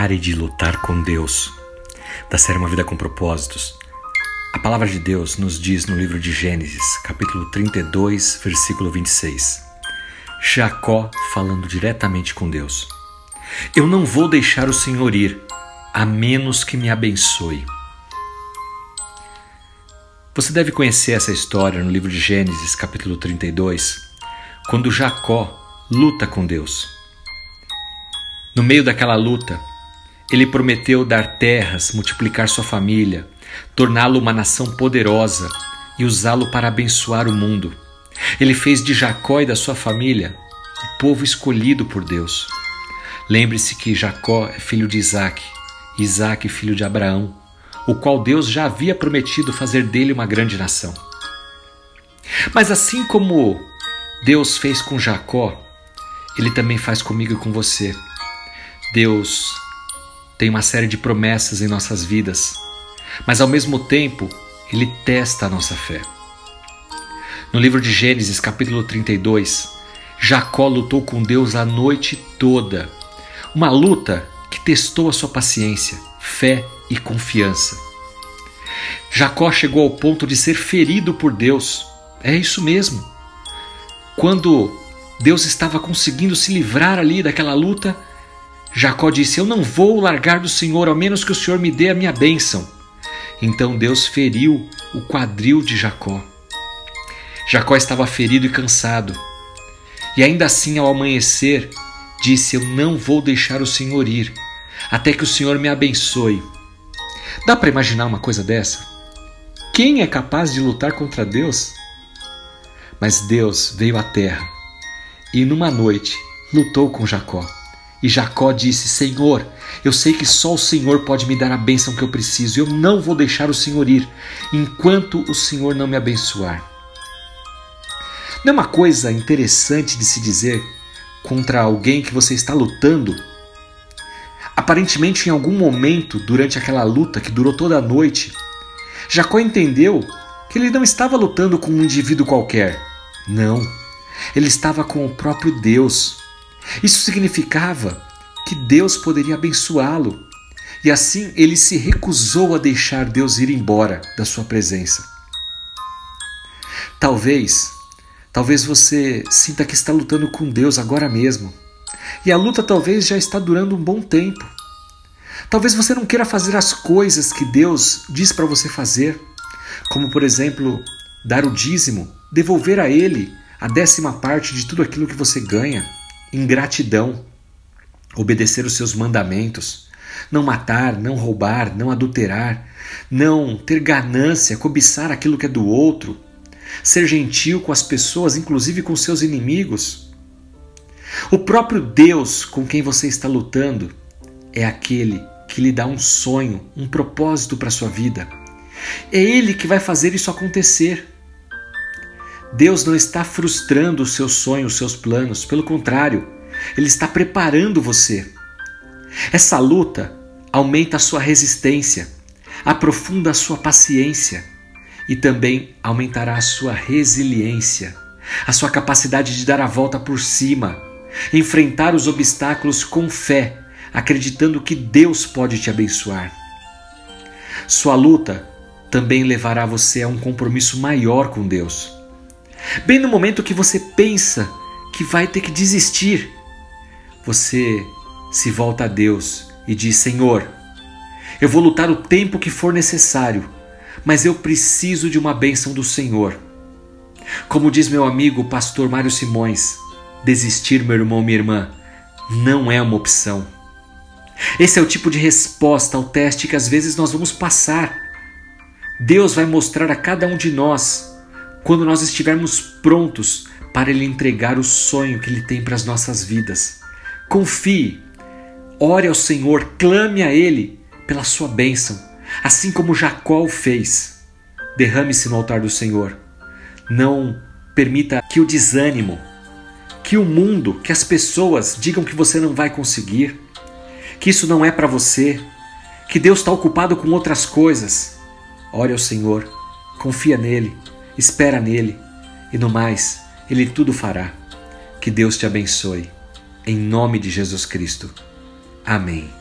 Pare de lutar com Deus. Da série Uma Vida com Propósitos. A palavra de Deus nos diz no livro de Gênesis, capítulo 32, versículo 26. Jacó falando diretamente com Deus. Eu não vou deixar o Senhor ir, a menos que me abençoe. Você deve conhecer essa história no livro de Gênesis, capítulo 32, quando Jacó luta com Deus. No meio daquela luta, ele prometeu dar terras, multiplicar sua família, torná-lo uma nação poderosa e usá-lo para abençoar o mundo. Ele fez de Jacó e da sua família o povo escolhido por Deus. Lembre-se que Jacó é filho de Isaac, Isaac filho de Abraão, o qual Deus já havia prometido fazer dele uma grande nação. Mas assim como Deus fez com Jacó, ele também faz comigo e com você. Deus tem uma série de promessas em nossas vidas, mas ao mesmo tempo ele testa a nossa fé. No livro de Gênesis, capítulo 32, Jacó lutou com Deus a noite toda. Uma luta que testou a sua paciência, fé e confiança. Jacó chegou ao ponto de ser ferido por Deus. É isso mesmo. Quando Deus estava conseguindo se livrar ali daquela luta, Jacó disse: Eu não vou largar do Senhor, ao menos que o Senhor me dê a minha bênção. Então Deus feriu o quadril de Jacó. Jacó estava ferido e cansado. E ainda assim, ao amanhecer, disse: Eu não vou deixar o Senhor ir, até que o Senhor me abençoe. Dá para imaginar uma coisa dessa? Quem é capaz de lutar contra Deus? Mas Deus veio à terra e, numa noite, lutou com Jacó. E Jacó disse: Senhor, eu sei que só o Senhor pode me dar a bênção que eu preciso. Eu não vou deixar o Senhor ir enquanto o Senhor não me abençoar. Não é uma coisa interessante de se dizer contra alguém que você está lutando? Aparentemente, em algum momento durante aquela luta que durou toda a noite, Jacó entendeu que ele não estava lutando com um indivíduo qualquer. Não, ele estava com o próprio Deus isso significava que Deus poderia abençoá-lo. E assim ele se recusou a deixar Deus ir embora da sua presença. Talvez, talvez você sinta que está lutando com Deus agora mesmo. E a luta talvez já está durando um bom tempo. Talvez você não queira fazer as coisas que Deus diz para você fazer, como por exemplo, dar o dízimo, devolver a Ele a décima parte de tudo aquilo que você ganha ingratidão, obedecer os seus mandamentos, não matar, não roubar, não adulterar, não ter ganância, cobiçar aquilo que é do outro, ser gentil com as pessoas, inclusive com seus inimigos. O próprio Deus com quem você está lutando é aquele que lhe dá um sonho, um propósito para a sua vida. É Ele que vai fazer isso acontecer. Deus não está frustrando os seus sonhos, os seus planos, pelo contrário, Ele está preparando você. Essa luta aumenta a sua resistência, aprofunda a sua paciência e também aumentará a sua resiliência, a sua capacidade de dar a volta por cima, enfrentar os obstáculos com fé, acreditando que Deus pode te abençoar. Sua luta também levará você a um compromisso maior com Deus. Bem no momento que você pensa que vai ter que desistir, você se volta a Deus e diz: Senhor, eu vou lutar o tempo que for necessário, mas eu preciso de uma bênção do Senhor. Como diz meu amigo pastor Mário Simões, desistir, meu irmão, minha irmã, não é uma opção. Esse é o tipo de resposta ao teste que às vezes nós vamos passar. Deus vai mostrar a cada um de nós quando nós estivermos prontos para Ele entregar o sonho que Ele tem para as nossas vidas. Confie, ore ao Senhor, clame a Ele pela sua bênção, assim como Jacó o fez. Derrame-se no altar do Senhor. Não permita que o desânimo, que o mundo, que as pessoas digam que você não vai conseguir, que isso não é para você, que Deus está ocupado com outras coisas. Ore ao Senhor, confia nele espera nele e no mais, ele tudo fará. Que Deus te abençoe. Em nome de Jesus Cristo. Amém.